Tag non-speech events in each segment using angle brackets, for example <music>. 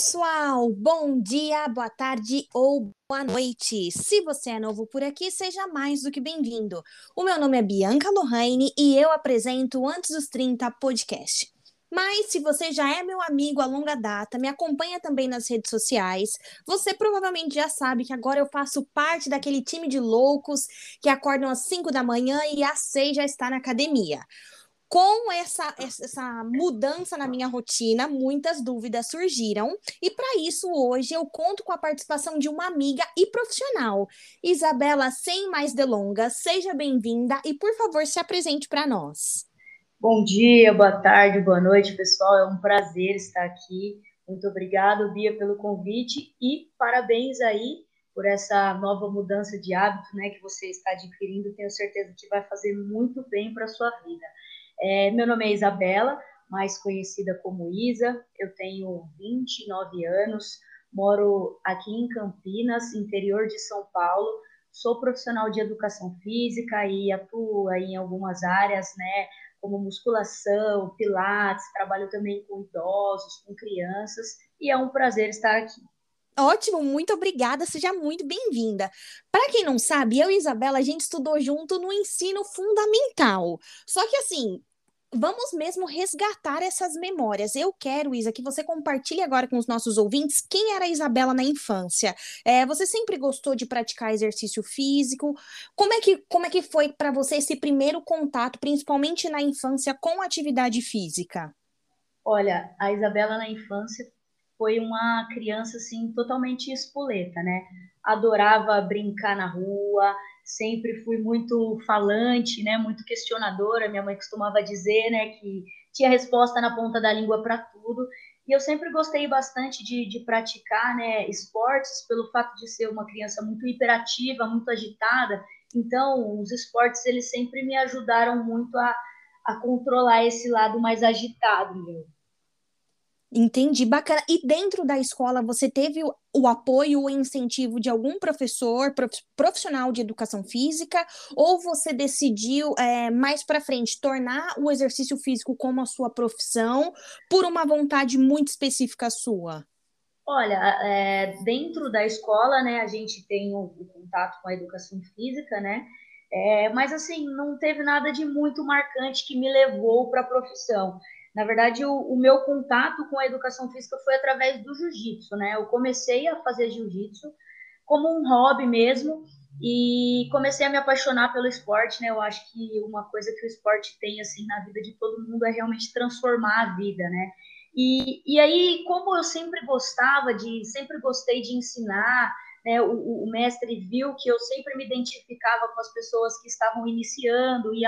pessoal! Bom dia, boa tarde ou boa noite! Se você é novo por aqui, seja mais do que bem-vindo. O meu nome é Bianca Lohane e eu apresento Antes dos 30 podcast. Mas se você já é meu amigo a longa data, me acompanha também nas redes sociais, você provavelmente já sabe que agora eu faço parte daquele time de loucos que acordam às 5 da manhã e às 6 já está na academia com essa, essa mudança na minha rotina, muitas dúvidas surgiram. E para isso, hoje eu conto com a participação de uma amiga e profissional. Isabela, sem mais delongas, seja bem-vinda e, por favor, se apresente para nós. Bom dia, boa tarde, boa noite, pessoal. É um prazer estar aqui. Muito obrigada, Bia, pelo convite e parabéns aí por essa nova mudança de hábito né, que você está adquirindo. Tenho certeza que vai fazer muito bem para a sua vida. É, meu nome é Isabela, mais conhecida como Isa. Eu tenho 29 anos, moro aqui em Campinas, interior de São Paulo. Sou profissional de educação física e atuo em algumas áreas, né, como musculação, pilates, trabalho também com idosos, com crianças, e é um prazer estar aqui. Ótimo, muito obrigada, seja muito bem-vinda. Para quem não sabe, eu e Isabela, a gente estudou junto no ensino fundamental. Só que assim, vamos mesmo resgatar essas memórias. Eu quero, Isa, que você compartilhe agora com os nossos ouvintes quem era a Isabela na infância. É, você sempre gostou de praticar exercício físico? Como é que, como é que foi para você esse primeiro contato, principalmente na infância, com atividade física? Olha, a Isabela na infância foi uma criança assim totalmente espoleta, né? Adorava brincar na rua, sempre fui muito falante, né, muito questionadora. Minha mãe costumava dizer, né, que tinha resposta na ponta da língua para tudo. E eu sempre gostei bastante de, de, praticar, né, esportes pelo fato de ser uma criança muito hiperativa, muito agitada. Então, os esportes eles sempre me ajudaram muito a, a controlar esse lado mais agitado meu. Entendi, bacana. E dentro da escola, você teve o, o apoio, o incentivo de algum professor, profissional de educação física, ou você decidiu é, mais para frente tornar o exercício físico como a sua profissão por uma vontade muito específica sua? Olha, é, dentro da escola, né, a gente tem o, o contato com a educação física, né? É, mas assim, não teve nada de muito marcante que me levou para a profissão. Na verdade, o, o, meu contato com a educação física foi através do jiu-jitsu, né? Eu comecei a fazer jiu-jitsu como um hobby mesmo e comecei a me apaixonar pelo esporte, né? Eu acho que uma coisa que o esporte tem assim na vida de todo mundo é realmente transformar a vida, né? E, e aí, como eu sempre gostava de, sempre gostei de ensinar, né? O, o mestre viu que eu sempre me identificava com as pessoas que estavam iniciando e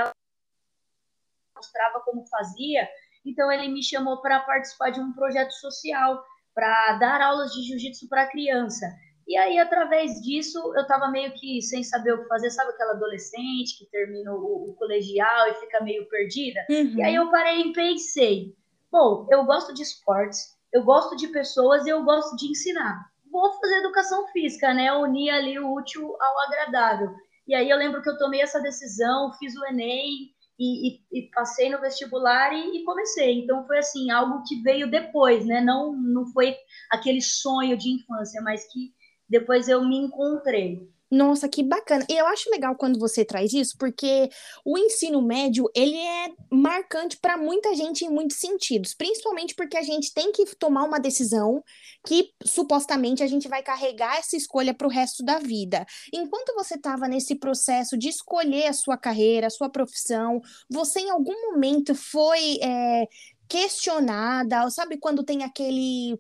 mostrava como fazia. Então ele me chamou para participar de um projeto social, para dar aulas de jiu-jitsu para criança. E aí, através disso, eu estava meio que sem saber o que fazer, sabe aquela adolescente que termina o, o colegial e fica meio perdida? Uhum. E aí eu parei e pensei, bom, eu gosto de esportes, eu gosto de pessoas e eu gosto de ensinar. Vou fazer educação física, né? Unir ali o útil ao agradável. E aí eu lembro que eu tomei essa decisão, fiz o Enem, e, e, e passei no vestibular e, e, comecei. Então foi assim algo que veio depois, né? Não não foi aquele sonho de infância, mas que depois eu me encontrei. Nossa, que bacana. E eu acho legal quando você traz isso, porque o ensino médio, ele é marcante para muita gente em muitos sentidos, principalmente porque a gente tem que tomar uma decisão que supostamente a gente vai carregar essa escolha para o resto da vida. Enquanto você estava nesse processo de escolher a sua carreira, a sua profissão, você em algum momento foi é, questionada, sabe quando tem aquele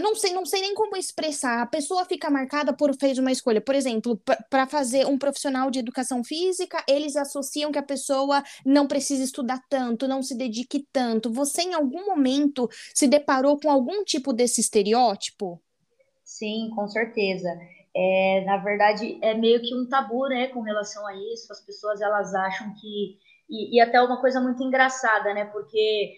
não sei, não sei nem como expressar. A pessoa fica marcada por fez uma escolha. Por exemplo, para fazer um profissional de educação física, eles associam que a pessoa não precisa estudar tanto, não se dedique tanto. Você em algum momento se deparou com algum tipo desse estereótipo? Sim, com certeza. É, na verdade, é meio que um tabu, né, com relação a isso. As pessoas elas acham que e, e até uma coisa muito engraçada, né? Porque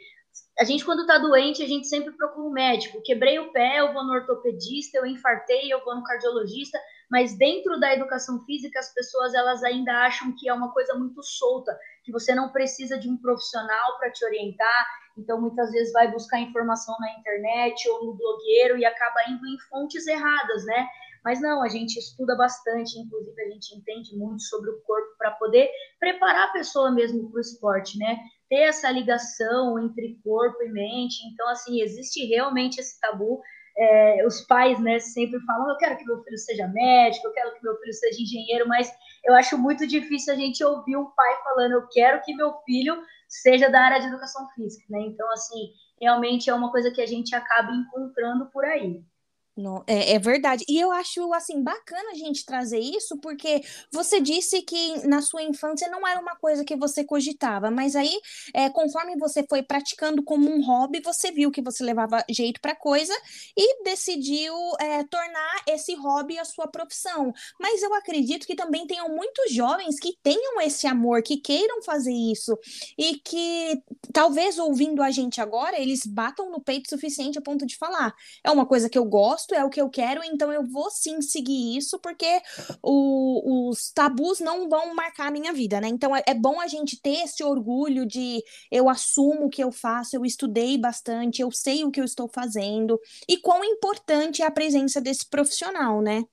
a gente, quando está doente, a gente sempre procura um médico. Quebrei o pé, eu vou no ortopedista, eu infartei, eu vou no cardiologista. Mas dentro da educação física, as pessoas elas ainda acham que é uma coisa muito solta, que você não precisa de um profissional para te orientar. então muitas vezes vai buscar informação na internet ou no blogueiro e acaba indo em fontes erradas, né? Mas não, a gente estuda bastante, inclusive a gente entende muito sobre o corpo para poder preparar a pessoa mesmo para o esporte, né? Ter essa ligação entre corpo e mente. Então, assim, existe realmente esse tabu. É, os pais, né, sempre falam: eu quero que meu filho seja médico, eu quero que meu filho seja engenheiro, mas eu acho muito difícil a gente ouvir um pai falando: eu quero que meu filho seja da área de educação física, né? Então, assim, realmente é uma coisa que a gente acaba encontrando por aí. Não, é, é, verdade. E eu acho, assim, bacana a gente trazer isso, porque você disse que na sua infância não era uma coisa que você cogitava, mas aí, é, conforme você foi praticando como um hobby, você viu que você levava jeito para coisa e decidiu é, tornar esse hobby a sua profissão. Mas eu acredito que também tenham muitos jovens que tenham esse amor, que queiram fazer isso e que talvez ouvindo a gente agora, eles batam no peito o suficiente a ponto de falar: é uma coisa que eu gosto é o que eu quero, então eu vou sim seguir isso, porque o, os tabus não vão marcar a minha vida, né? Então é, é bom a gente ter esse orgulho de eu assumo o que eu faço, eu estudei bastante, eu sei o que eu estou fazendo, e quão importante é a presença desse profissional, né?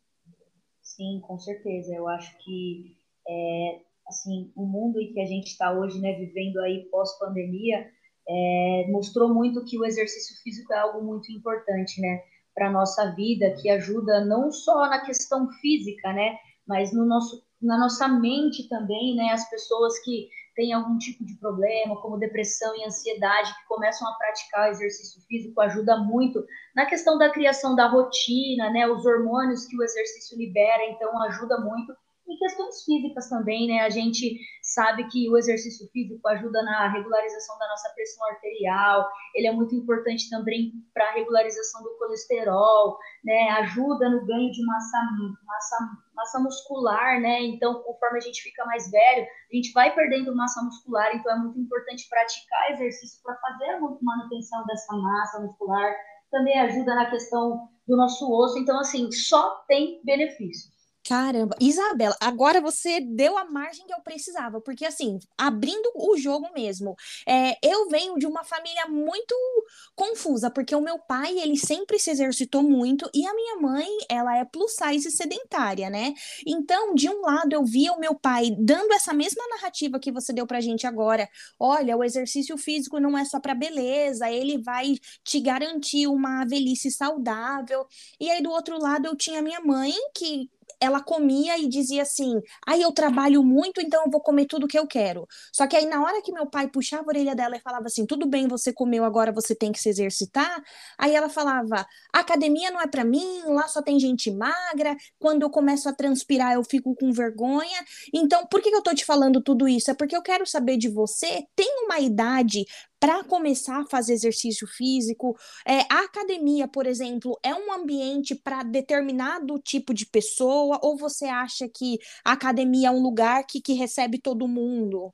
Sim, com certeza. Eu acho que é, assim, o mundo em que a gente está hoje, né, vivendo aí pós-pandemia, é, mostrou muito que o exercício físico é algo muito importante, né? Para a nossa vida, que ajuda não só na questão física, né, mas no nosso, na nossa mente também, né, as pessoas que têm algum tipo de problema, como depressão e ansiedade, que começam a praticar exercício físico, ajuda muito na questão da criação da rotina, né, os hormônios que o exercício libera, então ajuda muito em questões físicas também, né? A gente sabe que o exercício físico ajuda na regularização da nossa pressão arterial, ele é muito importante também para a regularização do colesterol, né? Ajuda no ganho de massa, massa, massa muscular, né? Então, conforme a gente fica mais velho, a gente vai perdendo massa muscular, então é muito importante praticar exercício para fazer a manutenção dessa massa muscular. Também ajuda na questão do nosso osso, então, assim, só tem benefícios. Caramba, Isabela, agora você deu a margem que eu precisava, porque assim, abrindo o jogo mesmo, é, eu venho de uma família muito confusa, porque o meu pai, ele sempre se exercitou muito, e a minha mãe, ela é plus size sedentária, né? Então, de um lado, eu via o meu pai dando essa mesma narrativa que você deu pra gente agora, olha, o exercício físico não é só pra beleza, ele vai te garantir uma velhice saudável, e aí do outro lado eu tinha minha mãe, que ela comia e dizia assim: aí eu trabalho muito, então eu vou comer tudo que eu quero. Só que aí, na hora que meu pai puxava a orelha dela e falava assim: tudo bem, você comeu, agora você tem que se exercitar. Aí ela falava: academia não é para mim, lá só tem gente magra. Quando eu começo a transpirar, eu fico com vergonha. Então, por que eu tô te falando tudo isso? É porque eu quero saber de você. Tem uma idade para começar a fazer exercício físico. É, a academia, por exemplo, é um ambiente para determinado tipo de pessoa, ou você acha que a academia é um lugar que, que recebe todo mundo?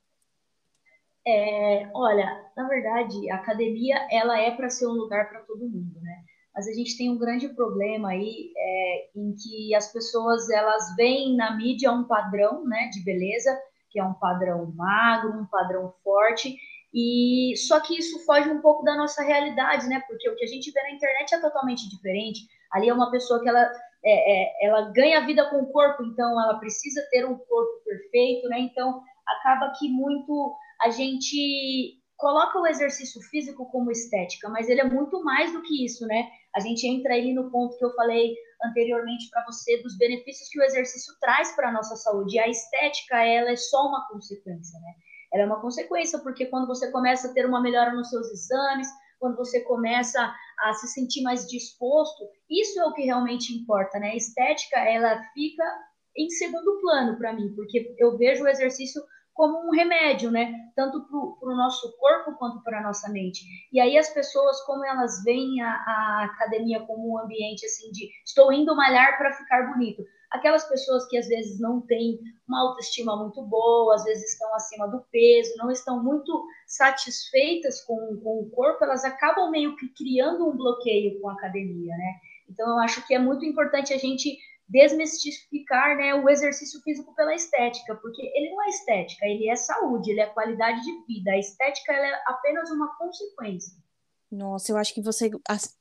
É, olha, na verdade, a academia ela é para ser um lugar para todo mundo, né? Mas a gente tem um grande problema aí é, em que as pessoas elas veem na mídia um padrão, né, de beleza, que é um padrão magro, um padrão forte, e só que isso foge um pouco da nossa realidade, né? Porque o que a gente vê na internet é totalmente diferente. Ali é uma pessoa que ela, é, é, ela ganha vida com o corpo, então ela precisa ter um corpo perfeito, né? Então acaba que muito a gente coloca o exercício físico como estética, mas ele é muito mais do que isso, né? A gente entra ali no ponto que eu falei anteriormente para você dos benefícios que o exercício traz para a nossa saúde. E a estética, ela é só uma consequência, né? Ela é uma consequência, porque quando você começa a ter uma melhora nos seus exames, quando você começa a se sentir mais disposto, isso é o que realmente importa, né? A estética, ela fica em segundo plano para mim, porque eu vejo o exercício como um remédio, né? Tanto para o nosso corpo quanto para a nossa mente. E aí as pessoas, como elas veem a, a academia como um ambiente assim de estou indo malhar para ficar bonito aquelas pessoas que às vezes não têm uma autoestima muito boa, às vezes estão acima do peso, não estão muito satisfeitas com, com o corpo, elas acabam meio que criando um bloqueio com a academia, né? Então, eu acho que é muito importante a gente desmistificar né, o exercício físico pela estética, porque ele não é estética, ele é saúde, ele é qualidade de vida. A estética é apenas uma consequência. Nossa, eu acho que você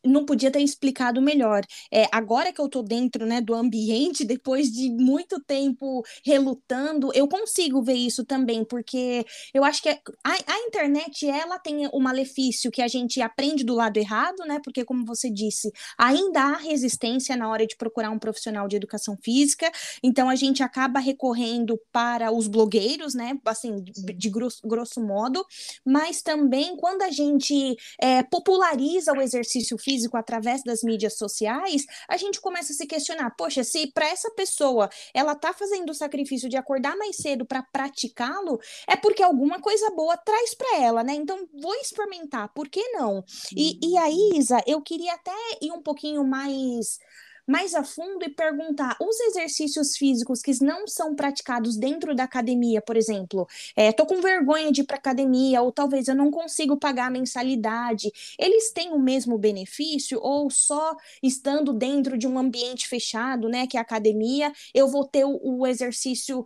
não podia ter explicado melhor. É, agora que eu tô dentro, né, do ambiente, <laughs> depois de muito tempo relutando, eu consigo ver isso também, porque eu acho que a, a internet, ela tem o malefício que a gente aprende do lado errado, né, porque como você disse, ainda há resistência na hora de procurar um profissional de educação física, então a gente acaba recorrendo para os blogueiros, né, assim, de, de grosso, grosso modo, mas também quando a gente é, populariza o exercício físico através das mídias sociais, a gente começa a se questionar: poxa, se para essa pessoa ela tá fazendo o sacrifício de acordar mais cedo para praticá-lo, é porque alguma coisa boa traz para ela, né? Então vou experimentar, por que não? E, e aí, Isa, eu queria até ir um pouquinho mais mais a fundo e perguntar: os exercícios físicos que não são praticados dentro da academia, por exemplo, é, tô com vergonha de ir para academia, ou talvez eu não consigo pagar a mensalidade, eles têm o mesmo benefício ou só estando dentro de um ambiente fechado, né, que é a academia, eu vou ter o, o exercício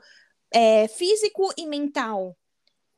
é, físico e mental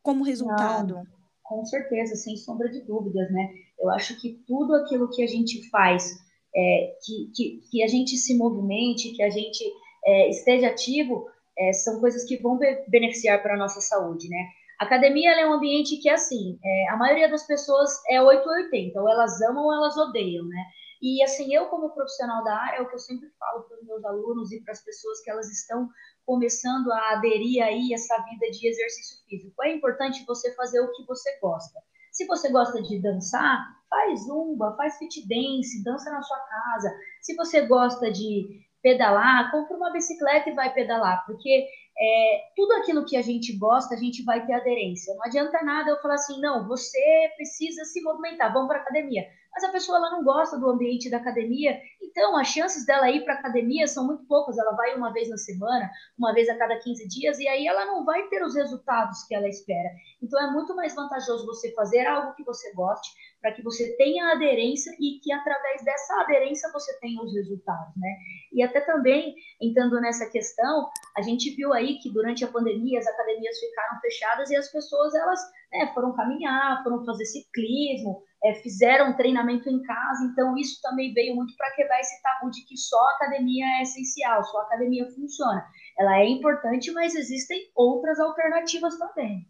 como resultado? Não, com certeza, sem sombra de dúvidas, né? Eu acho que tudo aquilo que a gente faz é, que, que, que, a gente se movimente, que a gente é, esteja ativo, é, são coisas que vão be beneficiar para a nossa saúde, né? A academia é um ambiente que, assim, é, a maioria das pessoas é 880, ou elas amam ou elas odeiam, né? E, assim, eu como profissional da área, é o que eu sempre falo para os meus alunos e para as pessoas que elas estão começando a aderir aí essa vida de exercício físico. É importante você fazer o que você gosta. Se você gosta de dançar, faz zumba, faz fit dance, dança na sua casa. Se você gosta de pedalar, compra uma bicicleta e vai pedalar, porque é, tudo aquilo que a gente gosta, a gente vai ter aderência. Não adianta nada eu falar assim, não, você precisa se movimentar, vamos para academia. Mas a pessoa ela não gosta do ambiente da academia, então as chances dela ir para academia são muito poucas. Ela vai uma vez na semana, uma vez a cada 15 dias, e aí ela não vai ter os resultados que ela espera. Então é muito mais vantajoso você fazer algo que você goste, para que você tenha aderência e que através dessa aderência você tenha os resultados, né? E até também, entrando nessa questão, a gente viu aí que durante a pandemia as academias ficaram fechadas e as pessoas elas né, foram caminhar, foram fazer ciclismo, é, fizeram treinamento em casa, então isso também veio muito para quebrar esse tabu de que só a academia é essencial, só a academia funciona. Ela é importante, mas existem outras alternativas também.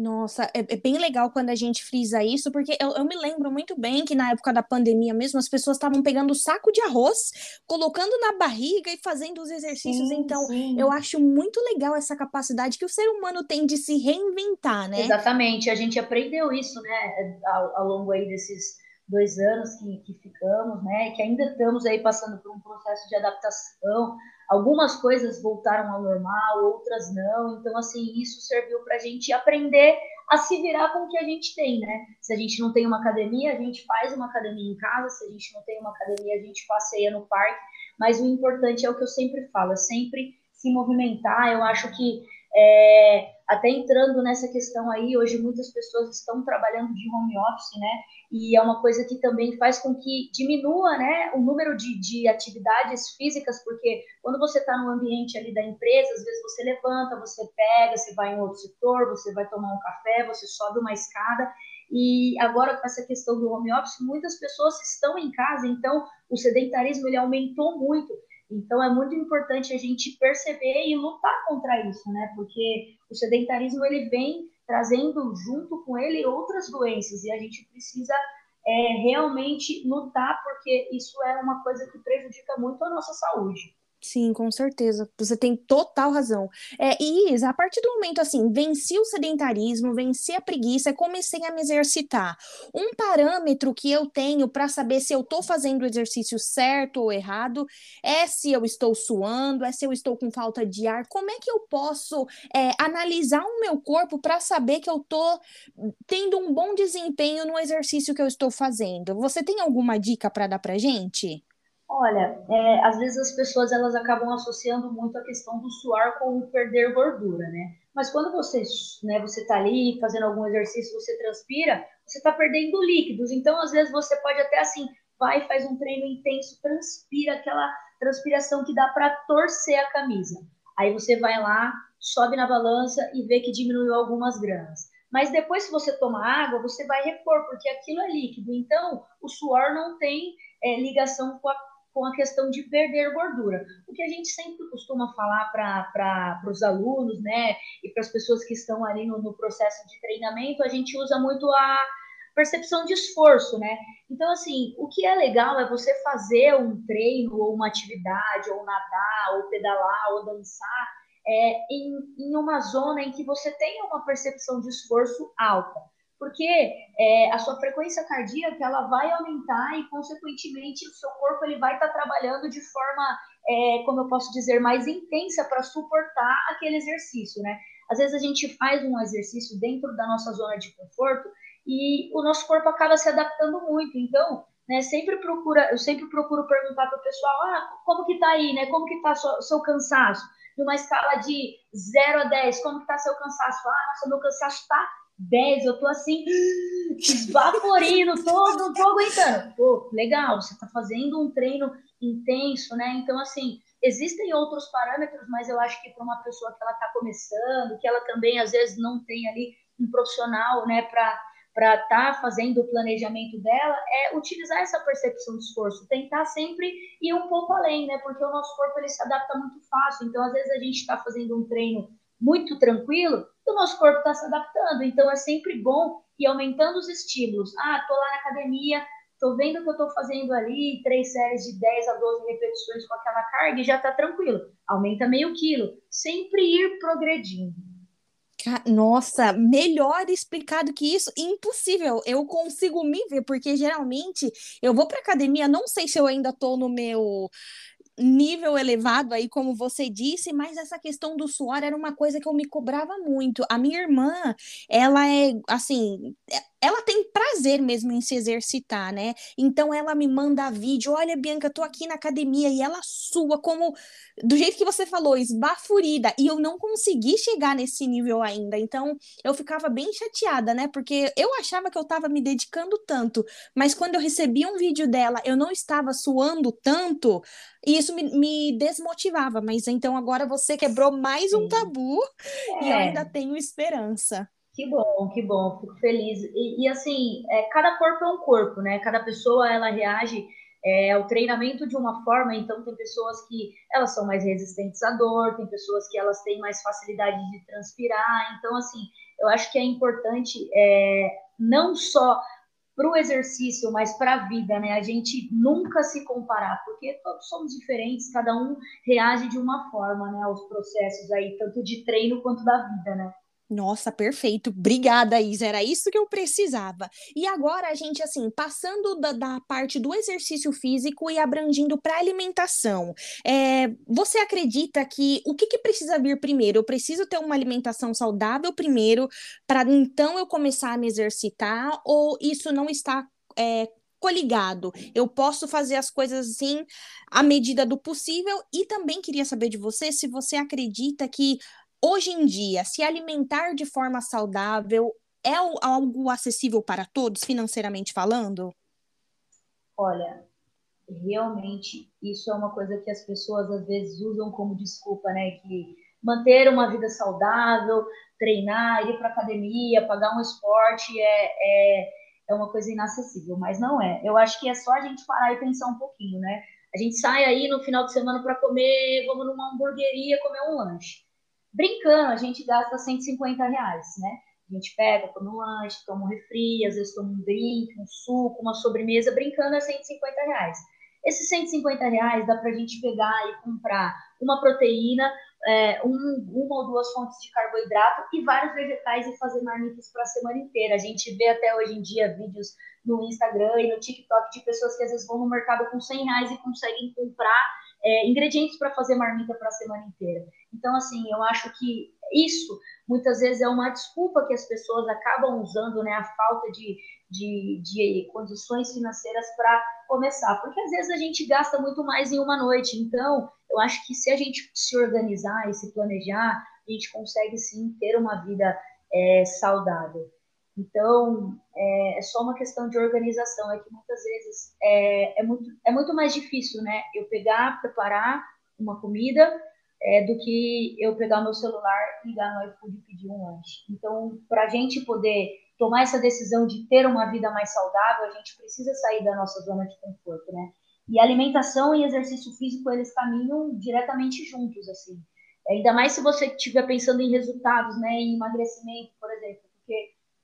Nossa, é, é, bem legal quando a gente frisa isso, porque eu, eu, me lembro muito bem que na época da pandemia mesmo, as pessoas estavam pegando saco de arroz, colocando na barriga e fazendo os exercícios. Sim, então, sim. eu acho muito legal essa capacidade que o ser humano tem de se reinventar, né? Exatamente, a gente aprendeu isso, né, ao, ao longo aí desses dois anos que, que ficamos, né, que ainda estamos aí passando por um processo de adaptação Algumas coisas voltaram ao normal, outras não. Então, assim, isso serviu para a gente aprender a se virar com o que a gente tem, né? Se a gente não tem uma academia, a gente faz uma academia em casa. Se a gente não tem uma academia, a gente passeia no parque. Mas o importante é o que eu sempre falo, é sempre se movimentar. Eu acho que é, até entrando nessa questão aí, hoje muitas pessoas estão trabalhando de home office, né? E é uma coisa que também faz com que diminua, né, o número de, de atividades físicas, porque quando você está no ambiente ali da empresa, às vezes você levanta, você pega, você vai em outro setor, você vai tomar um café, você sobe uma escada. E agora com essa questão do home office, muitas pessoas estão em casa, então o sedentarismo ele aumentou muito. Então, é muito importante a gente perceber e lutar contra isso, né? Porque o sedentarismo ele vem trazendo junto com ele outras doenças e a gente precisa é, realmente lutar porque isso é uma coisa que prejudica muito a nossa saúde. Sim, com certeza. Você tem total razão. É, e Isa, a partir do momento assim, venci o sedentarismo, venci a preguiça, comecei a me exercitar. Um parâmetro que eu tenho para saber se eu estou fazendo o exercício certo ou errado é se eu estou suando, é se eu estou com falta de ar. Como é que eu posso é, analisar o meu corpo para saber que eu estou tendo um bom desempenho no exercício que eu estou fazendo? Você tem alguma dica para dar para gente? Olha, é, às vezes as pessoas elas acabam associando muito a questão do suar com o perder gordura, né? Mas quando você, né, você tá ali fazendo algum exercício, você transpira, você está perdendo líquidos. Então, às vezes você pode até assim, vai faz um treino intenso, transpira aquela transpiração que dá para torcer a camisa. Aí você vai lá, sobe na balança e vê que diminuiu algumas gramas. Mas depois, se você toma água, você vai repor, porque aquilo é líquido. Então, o suor não tem é, ligação com a, com a questão de perder gordura. O que a gente sempre costuma falar para os alunos, né, e para as pessoas que estão ali no, no processo de treinamento, a gente usa muito a percepção de esforço, né? Então, assim, o que é legal é você fazer um treino, ou uma atividade, ou nadar, ou pedalar, ou dançar, é, em, em uma zona em que você tenha uma percepção de esforço alta. Porque é, a sua frequência cardíaca ela vai aumentar e, consequentemente, o seu corpo ele vai estar tá trabalhando de forma, é, como eu posso dizer, mais intensa para suportar aquele exercício, né? Às vezes a gente faz um exercício dentro da nossa zona de conforto e o nosso corpo acaba se adaptando muito. Então, né, sempre procura, eu sempre procuro perguntar para o pessoal, ah, como que tá aí, né? Como que tá seu, seu cansaço? Numa escala de 0 a 10, como que tá seu cansaço? Ah, nossa, meu cansaço tá 10, eu tô assim, esvaporindo, tô, tô aguentando. Pô, legal, você tá fazendo um treino intenso, né? Então, assim, existem outros parâmetros, mas eu acho que para uma pessoa que ela tá começando, que ela também às vezes não tem ali um profissional, né, para para estar tá fazendo o planejamento dela é utilizar essa percepção de esforço, tentar sempre ir um pouco além, né? Porque o nosso corpo ele se adapta muito fácil. Então, às vezes a gente está fazendo um treino muito tranquilo, o nosso corpo está se adaptando. Então, é sempre bom ir aumentando os estímulos. Ah, tô lá na academia, tô vendo que eu tô fazendo ali três séries de 10 a 12 repetições com aquela carga e já tá tranquilo. Aumenta meio quilo. Sempre ir progredindo. Nossa, melhor explicado que isso, impossível. Eu consigo me ver, porque geralmente eu vou para academia, não sei se eu ainda tô no meu nível elevado aí, como você disse, mas essa questão do suor era uma coisa que eu me cobrava muito. A minha irmã, ela é assim, ela tem prazer mesmo em se exercitar, né? Então ela me manda vídeo, olha, Bianca, tô aqui na academia e ela sua como do jeito que você falou, esbafurida, e eu não consegui chegar nesse nível ainda. Então eu ficava bem chateada, né? Porque eu achava que eu tava me dedicando tanto, mas quando eu recebi um vídeo dela, eu não estava suando tanto, e isso me, me desmotivava. Mas então agora você quebrou mais um tabu é. e eu ainda tenho esperança. Que bom, que bom, fico feliz. E, e assim, é, cada corpo é um corpo, né? Cada pessoa ela reage é, ao treinamento de uma forma. Então, tem pessoas que elas são mais resistentes à dor, tem pessoas que elas têm mais facilidade de transpirar. Então, assim, eu acho que é importante é, não só para o exercício, mas para a vida, né? A gente nunca se comparar, porque todos somos diferentes, cada um reage de uma forma, né? Aos processos aí, tanto de treino quanto da vida, né? Nossa, perfeito. Obrigada, Isa. Era isso que eu precisava. E agora a gente, assim, passando da, da parte do exercício físico e abrangindo para alimentação. É, você acredita que o que, que precisa vir primeiro? Eu preciso ter uma alimentação saudável primeiro, para então eu começar a me exercitar? Ou isso não está é, coligado. Eu posso fazer as coisas assim à medida do possível e também queria saber de você se você acredita que Hoje em dia, se alimentar de forma saudável é algo acessível para todos, financeiramente falando? Olha, realmente isso é uma coisa que as pessoas às vezes usam como desculpa, né? Que manter uma vida saudável, treinar, ir para academia, pagar um esporte é, é, é uma coisa inacessível, mas não é. Eu acho que é só a gente parar e pensar um pouquinho, né? A gente sai aí no final de semana para comer, vamos numa hamburgueria comer um lanche brincando, a gente gasta 150 reais, né? A gente pega, come um lanche, toma um refri, às vezes toma um drink, um suco, uma sobremesa, brincando é 150 reais. Esses 150 reais dá para a gente pegar e comprar uma proteína, é, um, uma ou duas fontes de carboidrato e vários vegetais e fazer marmitas para a semana inteira. A gente vê até hoje em dia vídeos no Instagram e no TikTok de pessoas que às vezes vão no mercado com 100 reais e conseguem comprar é, ingredientes para fazer marmita para a semana inteira. Então, assim, eu acho que isso muitas vezes é uma desculpa que as pessoas acabam usando, né? A falta de, de, de condições financeiras para começar. Porque às vezes a gente gasta muito mais em uma noite. Então, eu acho que se a gente se organizar e se planejar, a gente consegue sim ter uma vida é, saudável. Então, é, é, só uma questão de organização. É que muitas vezes é, é, muito, é muito mais difícil, né? Eu pegar, preparar uma comida é, do que eu pegar meu celular, ligar no iFood e pedir um lanche. Então, para a gente poder tomar essa decisão de ter uma vida mais saudável, a gente precisa sair da nossa zona de conforto, né? E alimentação e exercício físico, eles caminham diretamente juntos, assim. Ainda mais se você estiver pensando em resultados, né, em emagrecimento, por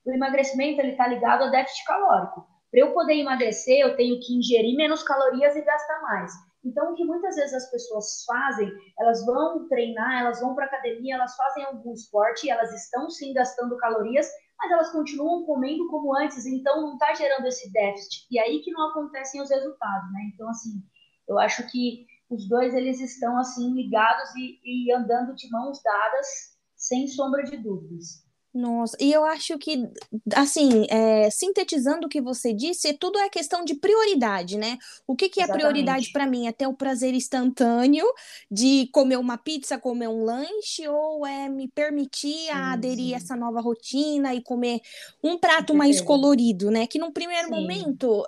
o emagrecimento ele está ligado a déficit calórico. Para eu poder emagrecer, eu tenho que ingerir menos calorias e gastar mais. Então, o que muitas vezes as pessoas fazem, elas vão treinar, elas vão para academia, elas fazem algum esporte, elas estão sim gastando calorias, mas elas continuam comendo como antes, então não está gerando esse déficit. E aí que não acontecem os resultados, né? Então, assim, eu acho que os dois eles estão assim ligados e, e andando de mãos dadas, sem sombra de dúvidas. Nossa, e eu acho que, assim, é, sintetizando o que você disse, tudo é questão de prioridade, né? O que, que é Exatamente. prioridade para mim? É ter o prazer instantâneo de comer uma pizza, comer um lanche, ou é me permitir sim, aderir a essa nova rotina e comer um prato mais colorido, né? Que num primeiro sim. momento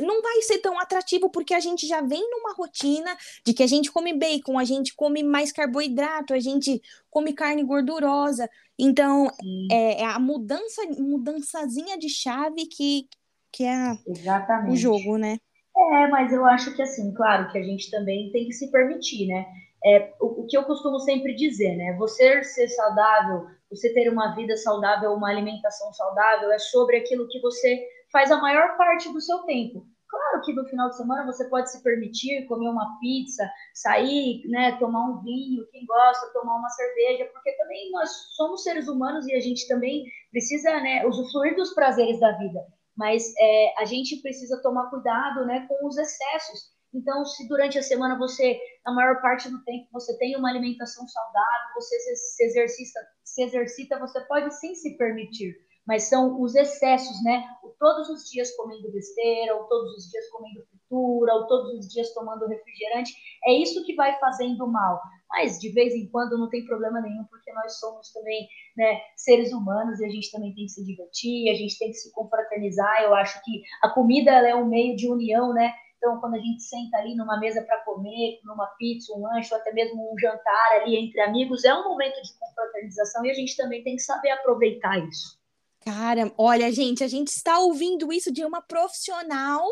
não vai ser tão atrativo, porque a gente já vem numa rotina de que a gente come bacon, a gente come mais carboidrato, a gente come carne gordurosa. Então, é, é, a mudança, mudançazinha de chave que, que é Exatamente. o jogo, né? É, mas eu acho que assim, claro que a gente também tem que se permitir, né? É, o, o, que eu costumo sempre dizer, né? Você ser saudável, você ter uma vida saudável, uma alimentação saudável, é sobre aquilo que você faz a maior parte do seu tempo. Claro que no final de semana você pode se permitir comer uma pizza, sair, né, tomar um vinho, quem gosta, tomar uma cerveja, porque também nós somos seres humanos e a gente também precisa, né, usufruir dos prazeres da vida. Mas é, a gente precisa tomar cuidado, né, com os excessos. Então, se durante a semana você, na maior parte do tempo, você tem uma alimentação saudável, você se exercita, se exercita, você pode sim se permitir mas são os excessos, né? Todos os dias comendo besteira, ou todos os dias comendo fritura, ou todos os dias tomando refrigerante, é isso que vai fazendo mal. Mas de vez em quando não tem problema nenhum, porque nós somos também né, seres humanos e a gente também tem que se divertir, a gente tem que se confraternizar. Eu acho que a comida é um meio de união, né? Então, quando a gente senta ali numa mesa para comer, numa pizza, um lanche, ou até mesmo um jantar ali entre amigos, é um momento de confraternização e a gente também tem que saber aproveitar isso. Cara, olha, gente, a gente está ouvindo isso de uma profissional.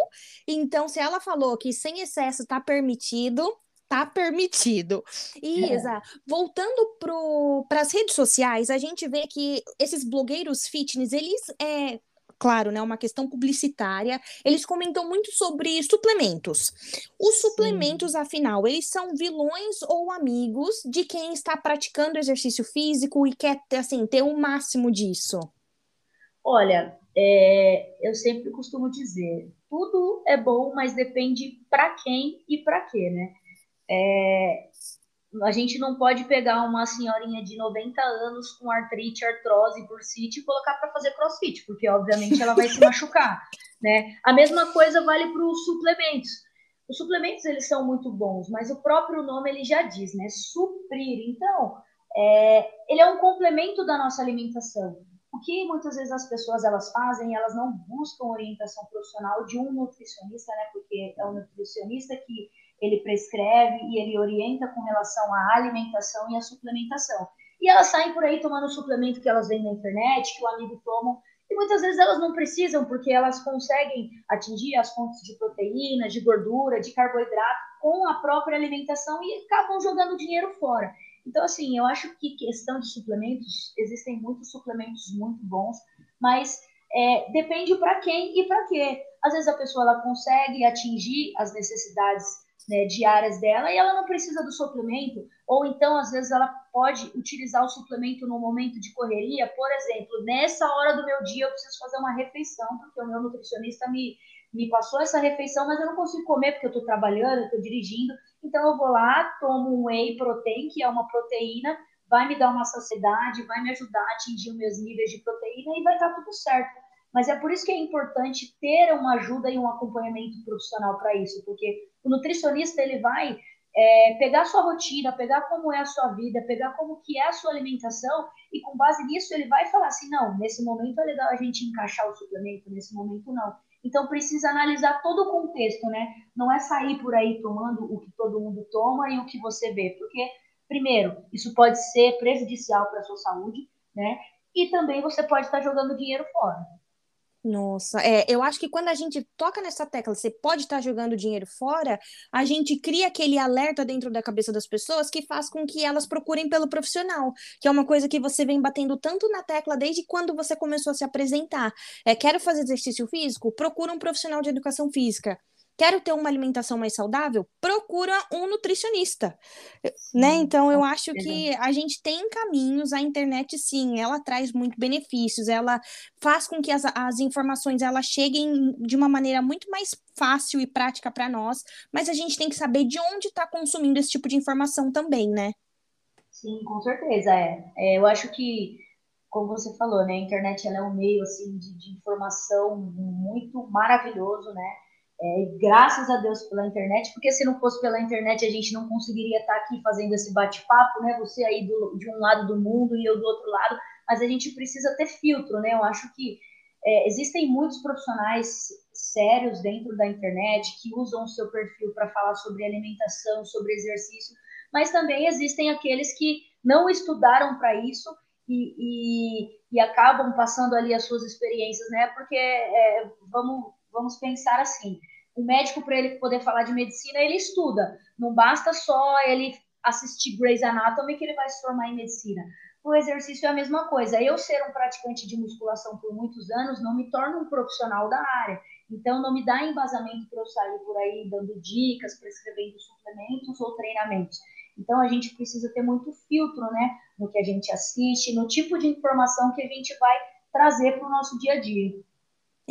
Então, se ela falou que sem excesso está permitido, tá permitido. Isa, é. voltando para as redes sociais, a gente vê que esses blogueiros fitness, eles é claro, né, uma questão publicitária, eles comentam muito sobre suplementos. Os suplementos, Sim. afinal, eles são vilões ou amigos de quem está praticando exercício físico e quer assim ter o máximo disso? Olha, é, eu sempre costumo dizer, tudo é bom, mas depende para quem e para quê, né? É, a gente não pode pegar uma senhorinha de 90 anos com artrite, artrose, bursite e colocar para fazer crossfit, porque obviamente ela vai se machucar, <laughs> né? A mesma coisa vale para os suplementos. Os suplementos eles são muito bons, mas o próprio nome ele já diz, né? Suprir. Então, é, ele é um complemento da nossa alimentação. O que muitas vezes as pessoas elas fazem, elas não buscam orientação profissional de um nutricionista, né? Porque é o nutricionista que ele prescreve e ele orienta com relação à alimentação e à suplementação. E elas saem por aí tomando suplemento que elas veem na internet, que o amigo toma, e muitas vezes elas não precisam, porque elas conseguem atingir as fontes de proteína, de gordura, de carboidrato com a própria alimentação e acabam jogando dinheiro fora. Então, assim, eu acho que questão de suplementos, existem muitos suplementos muito bons, mas é, depende para quem e para quê. Às vezes a pessoa ela consegue atingir as necessidades né, diárias dela e ela não precisa do suplemento, ou então às vezes ela pode utilizar o suplemento no momento de correria, por exemplo, nessa hora do meu dia eu preciso fazer uma refeição, porque o meu nutricionista me, me passou essa refeição, mas eu não consigo comer porque eu estou trabalhando, estou dirigindo, então eu vou lá, tomo um whey protein, que é uma proteína, vai me dar uma saciedade, vai me ajudar a atingir os meus níveis de proteína e vai estar tudo certo. Mas é por isso que é importante ter uma ajuda e um acompanhamento profissional para isso, porque o nutricionista ele vai é, pegar sua rotina, pegar como é a sua vida, pegar como que é a sua alimentação e com base nisso ele vai falar assim, não, nesse momento é legal a gente encaixar o suplemento, nesse momento não. Então precisa analisar todo o contexto, né? Não é sair por aí tomando o que todo mundo toma e o que você vê, porque primeiro, isso pode ser prejudicial para a sua saúde, né? E também você pode estar jogando dinheiro fora. Nossa, é, eu acho que quando a gente toca nessa tecla, você pode estar jogando dinheiro fora, a gente cria aquele alerta dentro da cabeça das pessoas que faz com que elas procurem pelo profissional, que é uma coisa que você vem batendo tanto na tecla desde quando você começou a se apresentar. É, quero fazer exercício físico? Procura um profissional de educação física. Quero ter uma alimentação mais saudável? Procura um nutricionista, sim, né? Então eu acho que a gente tem caminhos, a internet sim, ela traz muito benefícios, ela faz com que as, as informações elas cheguem de uma maneira muito mais fácil e prática para nós, mas a gente tem que saber de onde está consumindo esse tipo de informação também, né? Sim, com certeza, é. é eu acho que como você falou, né, a internet ela é um meio assim de, de informação muito maravilhoso, né? É, graças a Deus pela internet, porque se não fosse pela internet a gente não conseguiria estar aqui fazendo esse bate-papo, né? Você aí do, de um lado do mundo e eu do outro lado, mas a gente precisa ter filtro, né? Eu acho que é, existem muitos profissionais sérios dentro da internet que usam o seu perfil para falar sobre alimentação, sobre exercício, mas também existem aqueles que não estudaram para isso e, e, e, acabam passando ali as suas experiências, né? Porque é, vamos, vamos pensar assim o médico, para ele poder falar de medicina, ele estuda. Não basta só ele assistir Grey's Anatomy que ele vai se formar em medicina. O exercício é a mesma coisa. Eu ser um praticante de musculação por muitos anos não me torna um profissional da área. Então, não me dá embasamento para eu sair por aí dando dicas, prescrevendo suplementos ou treinamentos. Então, a gente precisa ter muito filtro, né? No que a gente assiste, no tipo de informação que a gente vai trazer para o nosso dia a dia.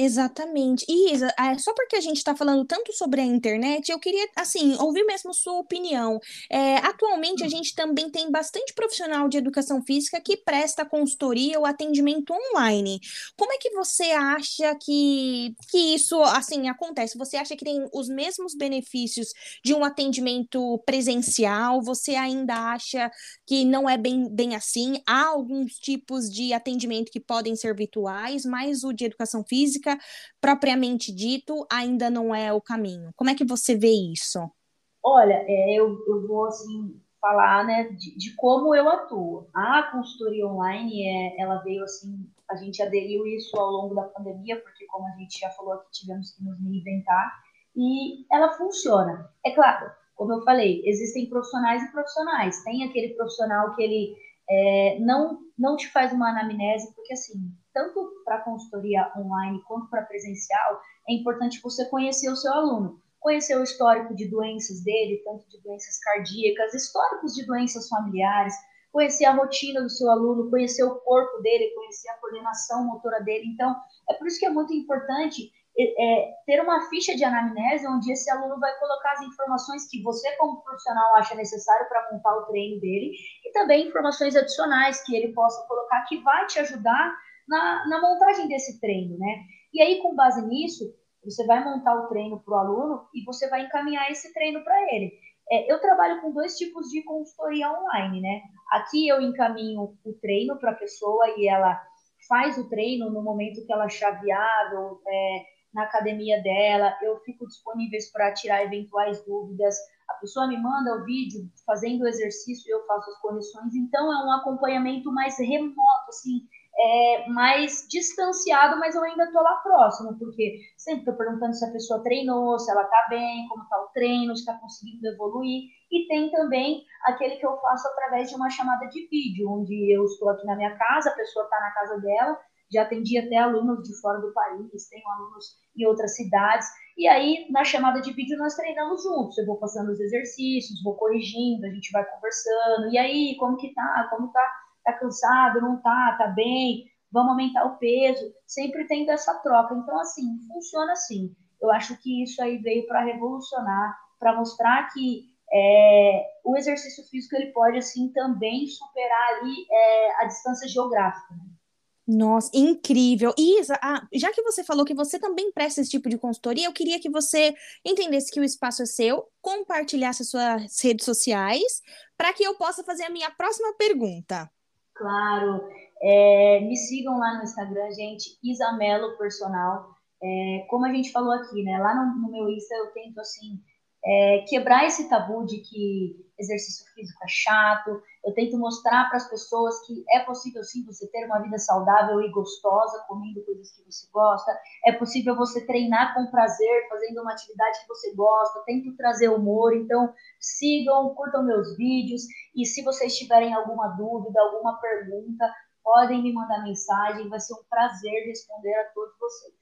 Exatamente. E Isa, é, só porque a gente está falando tanto sobre a internet, eu queria, assim, ouvir mesmo sua opinião. É, atualmente, a hum. gente também tem bastante profissional de educação física que presta consultoria ou atendimento online. Como é que você acha que, que isso, assim, acontece? Você acha que tem os mesmos benefícios de um atendimento presencial? Você ainda acha que não é bem, bem assim? Há alguns tipos de atendimento que podem ser virtuais, mas o de educação física propriamente dito ainda não é o caminho. Como é que você vê isso? Olha, é, eu, eu vou assim falar né, de, de, como eu atuo. A consultoria online, é, ela veio assim, a gente aderiu isso ao longo da pandemia, porque como a gente já falou aqui, tivemos que nos reinventar, e ela funciona. É claro, como eu falei, existem profissionais e profissionais. Tem aquele profissional que ele é, não, não te faz uma anamnese, porque assim, tanto para consultoria online quanto para presencial, é importante você conhecer o seu aluno, conhecer o histórico de doenças dele, tanto de doenças cardíacas, históricos de doenças familiares, conhecer a rotina do seu aluno, conhecer o corpo dele, conhecer a coordenação motora dele. Então, é por isso que é muito importante é, ter uma ficha de anamnese onde esse aluno vai colocar as informações que você, como profissional, acha necessário para montar o treino dele e também informações adicionais que ele possa colocar que vai te ajudar na, na montagem desse treino, né? E aí, com base nisso, você vai montar o treino para o aluno e você vai encaminhar esse treino para ele. É, eu trabalho com dois tipos de consultoria online, né? Aqui eu encaminho o treino para a pessoa e ela faz o treino no momento que ela achar viável, é, na academia dela, eu fico disponível para tirar eventuais dúvidas. A pessoa me manda o vídeo fazendo o exercício e eu faço as correções. Então, é um acompanhamento mais remoto, assim, é, mais distanciado, mas eu ainda estou lá próximo, porque sempre estou perguntando se a pessoa treinou, se ela está bem, como está o treino, se está conseguindo evoluir. E tem também aquele que eu faço através de uma chamada de vídeo, onde eu estou aqui na minha casa, a pessoa está na casa dela, já atendi até alunos de fora do país, tenho alunos em outras cidades, e aí na chamada de vídeo nós treinamos juntos, eu vou passando os exercícios, vou corrigindo, a gente vai conversando, e aí, como que tá, como tá tá cansado, não tá, tá bem, vamos aumentar o peso, sempre tendo essa troca. Então, assim, funciona assim. Eu acho que isso aí veio para revolucionar, para mostrar que é, o exercício físico ele pode, assim, também superar ali é, a distância geográfica. Né? Nossa, incrível. Isa, ah, já que você falou que você também presta esse tipo de consultoria, eu queria que você entendesse que o espaço é seu, compartilhasse suas redes sociais, para que eu possa fazer a minha próxima pergunta. Claro. É, me sigam lá no Instagram, gente, Isamelo Personal. É, como a gente falou aqui, né? Lá no, no meu Insta eu tento, assim, é, quebrar esse tabu de que exercício físico é chato. Eu tento mostrar para as pessoas que é possível sim você ter uma vida saudável e gostosa, comendo coisas que você gosta. É possível você treinar com prazer, fazendo uma atividade que você gosta. Tento trazer humor. Então, sigam, curtam meus vídeos. E se vocês tiverem alguma dúvida, alguma pergunta, podem me mandar mensagem. Vai ser um prazer responder a todos vocês.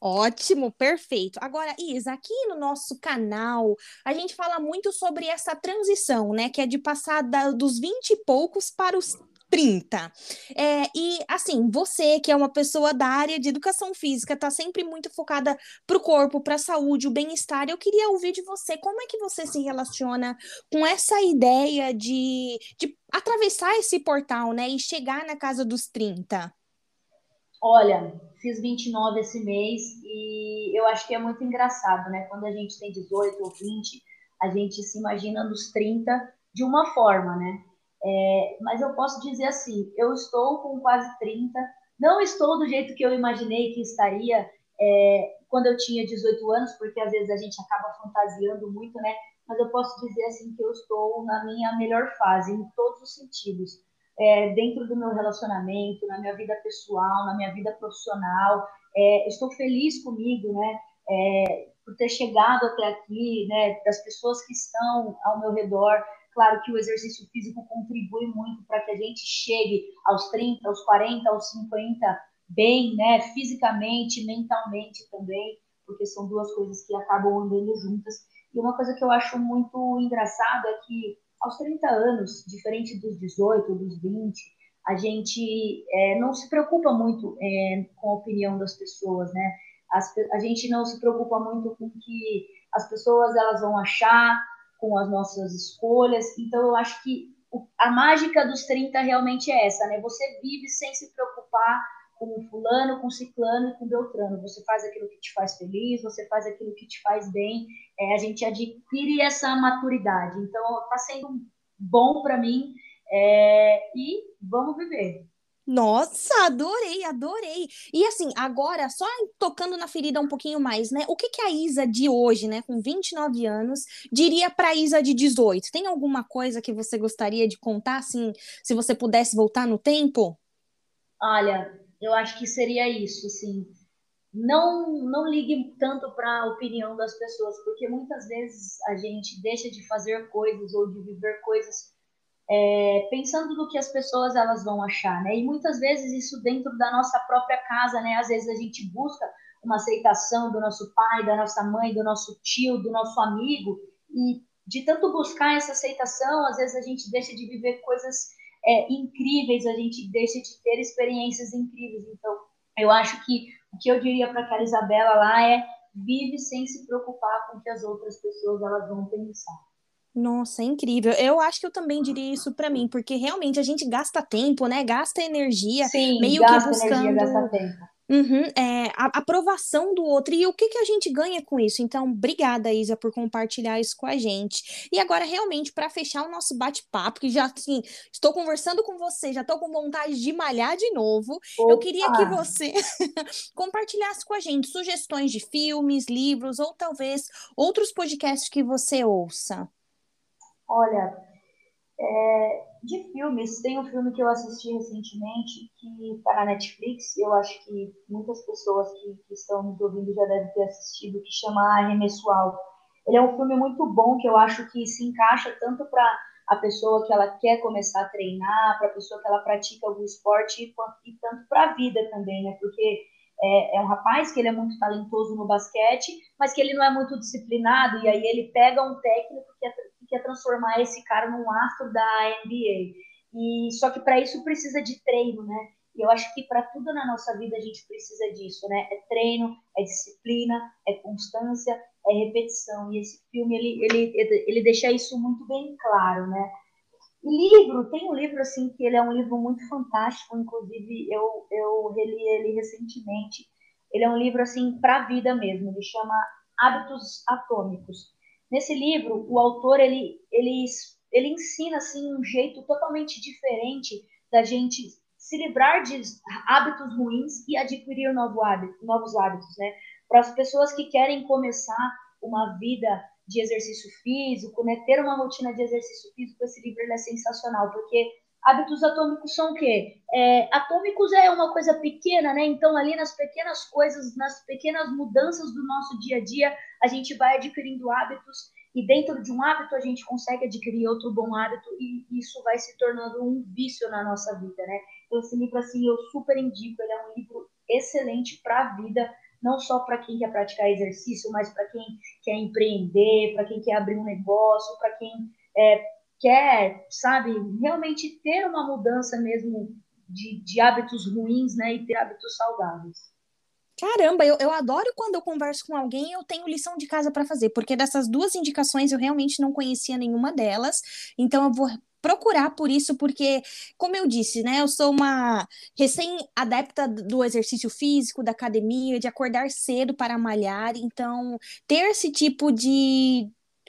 Ótimo, perfeito. Agora, Isa, aqui no nosso canal, a gente fala muito sobre essa transição, né? Que é de passar da, dos 20 e poucos para os 30. É, e assim, você que é uma pessoa da área de educação física, está sempre muito focada para o corpo, para a saúde, o bem-estar. Eu queria ouvir de você como é que você se relaciona com essa ideia de, de atravessar esse portal, né? E chegar na casa dos 30. Olha, fiz 29 esse mês e eu acho que é muito engraçado, né? Quando a gente tem 18 ou 20, a gente se imagina nos 30 de uma forma, né? É, mas eu posso dizer assim, eu estou com quase 30, não estou do jeito que eu imaginei que estaria é, quando eu tinha 18 anos, porque às vezes a gente acaba fantasiando muito, né? Mas eu posso dizer assim que eu estou na minha melhor fase, em todos os sentidos é, dentro do meu relacionamento, na minha vida pessoal, na minha vida profissional. É, estou feliz comigo, né? É, por ter chegado até aqui, né? Das pessoas que estão ao meu redor. Claro que o exercício físico contribui muito para que a gente chegue aos 30, aos 40, aos 50 bem, né? Fisicamente, mentalmente também, porque são duas coisas que acabam andando juntas. E uma coisa que eu acho muito engraçado é que aos 30 anos, diferente dos 18, dos 20, a gente é, não se preocupa muito é, com a opinião das pessoas, né? As, a gente não se preocupa muito com o que as pessoas elas vão achar com as nossas escolhas. Então, eu acho que o, a mágica dos 30 realmente é essa, né? Você vive sem se preocupar com fulano, com ciclano e com beltrano. Você faz aquilo que te faz feliz, você faz aquilo que te faz bem. É, a gente adquire essa maturidade. Então, está sendo bom para mim é, e vamos viver. Nossa, adorei, adorei. E assim, agora, só tocando na ferida um pouquinho mais, né? O que, que a Isa de hoje, né, com 29 anos, diria para a Isa de 18? Tem alguma coisa que você gostaria de contar, assim, se você pudesse voltar no tempo? Olha, eu acho que seria isso, assim. Não, não ligue tanto para a opinião das pessoas, porque muitas vezes a gente deixa de fazer coisas ou de viver coisas é, pensando no que as pessoas elas vão achar, né? E muitas vezes isso dentro da nossa própria casa, né? Às vezes a gente busca uma aceitação do nosso pai, da nossa mãe, do nosso tio, do nosso amigo, e de tanto buscar essa aceitação, às vezes a gente deixa de viver coisas é, incríveis, a gente deixa de ter experiências incríveis. Então, eu acho que o que eu diria para aquela Isabela lá é vive sem se preocupar com o que as outras pessoas elas vão pensar. Nossa, é incrível. Eu acho que eu também diria isso para mim, porque realmente a gente gasta tempo, né? Gasta energia, Sim, meio gasta que buscando. Energia, gasta tempo. Uhum, é, a aprovação do outro. E o que, que a gente ganha com isso? Então, obrigada, Isa, por compartilhar isso com a gente. E agora, realmente, para fechar o nosso bate-papo, que já assim, estou conversando com você, já estou com vontade de malhar de novo. Opa. Eu queria que você <laughs> compartilhasse com a gente sugestões de filmes, livros, ou talvez outros podcasts que você ouça. Olha, é, de filmes, tem um filme que eu assisti recentemente que está na Netflix. Eu acho que muitas pessoas que, que, estão nos ouvindo já devem ter assistido, que chama Arremesso Alto. Ele é um filme muito bom que eu acho que se encaixa tanto para a pessoa que ela quer começar a treinar, para a pessoa que ela pratica algum esporte e, e tanto para a vida também, né? Porque é, é, um rapaz que ele é muito talentoso no basquete, mas que ele não é muito disciplinado, e aí ele pega um técnico que é quer transformar esse cara num astro da NBA. E só que para isso precisa de treino, né? E eu acho que para tudo na nossa vida a gente precisa disso, né? É treino, é disciplina, é constância, é repetição. E esse filme ele ele ele deixa isso muito bem claro, né? livro, tem um livro assim que ele é um livro muito fantástico, inclusive eu, eu reli ele recentemente. Ele é um livro assim para a vida mesmo, ele chama Hábitos Atômicos. Nesse livro, o autor ele, ele, ele ensina assim um jeito totalmente diferente da gente se livrar de hábitos ruins e adquirir novo hábito, novos hábitos, né? Para as pessoas que querem começar uma vida de exercício físico, né? Ter uma rotina de exercício físico, esse livro é sensacional, porque hábitos atômicos são o quê? É, atômicos é uma coisa pequena, né? Então, ali nas pequenas coisas, nas pequenas mudanças do nosso dia a dia, a gente vai adquirindo hábitos e dentro de um hábito a gente consegue adquirir outro bom hábito e isso vai se tornando um vício na nossa vida, né? Então, esse livro, assim, eu super indico, ele é um livro excelente para a vida, não só para quem quer praticar exercício, mas para quem quer empreender, para quem quer abrir um negócio, para quem é, quer, sabe, realmente ter uma mudança mesmo de, de hábitos ruins, né, e ter hábitos saudáveis. Caramba, eu, eu adoro quando eu converso com alguém eu tenho lição de casa para fazer, porque dessas duas indicações eu realmente não conhecia nenhuma delas, então eu vou procurar por isso, porque, como eu disse, né, eu sou uma recém-adepta do exercício físico, da academia, de acordar cedo para malhar, então ter esse tipo de,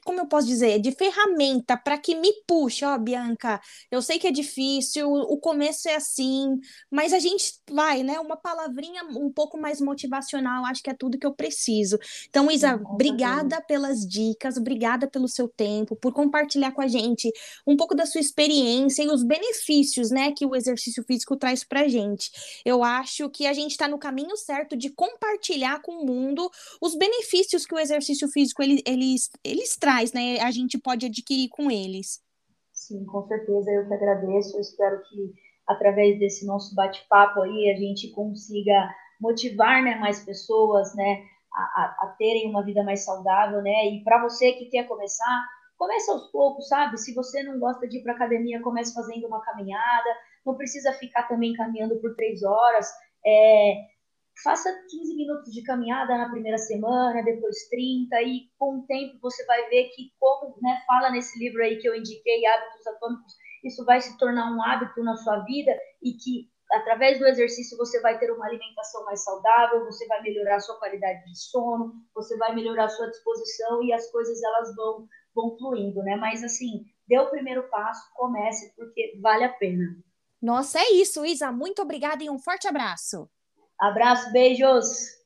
como eu posso dizer, de ferramenta para que me puxe, ó, Bianca, eu sei que é difícil, o começo é assim, mas a gente vai, né? Uma palavrinha um pouco mais motivacional, acho que é tudo que eu preciso. Então, Isa, obrigada pelas dicas, obrigada pelo seu tempo, por compartilhar com a gente um pouco da sua experiência e os benefícios, né, que o exercício físico traz pra gente. Eu acho que a gente está no caminho certo de compartilhar com o mundo os benefícios que o exercício físico ele, eles, eles trazem mais, né, a gente pode adquirir com eles. Sim, com certeza, eu que agradeço. Eu espero que através desse nosso bate-papo aí a gente consiga motivar né, mais pessoas né, a, a, a terem uma vida mais saudável, né? E para você que quer começar, comece aos poucos, sabe? Se você não gosta de ir para academia, comece fazendo uma caminhada. Não precisa ficar também caminhando por três horas. É, faça 15 minutos de caminhada na primeira semana, depois 30, e com o tempo você vai ver que, como né, fala nesse livro aí que eu indiquei, Hábitos Atômicos, isso vai se tornar um hábito na sua vida e que, através do exercício, você vai ter uma alimentação mais saudável, você vai melhorar a sua qualidade de sono, você vai melhorar a sua disposição e as coisas elas vão, vão fluindo, né? Mas, assim, dê o primeiro passo, comece, porque vale a pena. Nossa, é isso, Isa. Muito obrigada e um forte abraço. Abraço, beijos!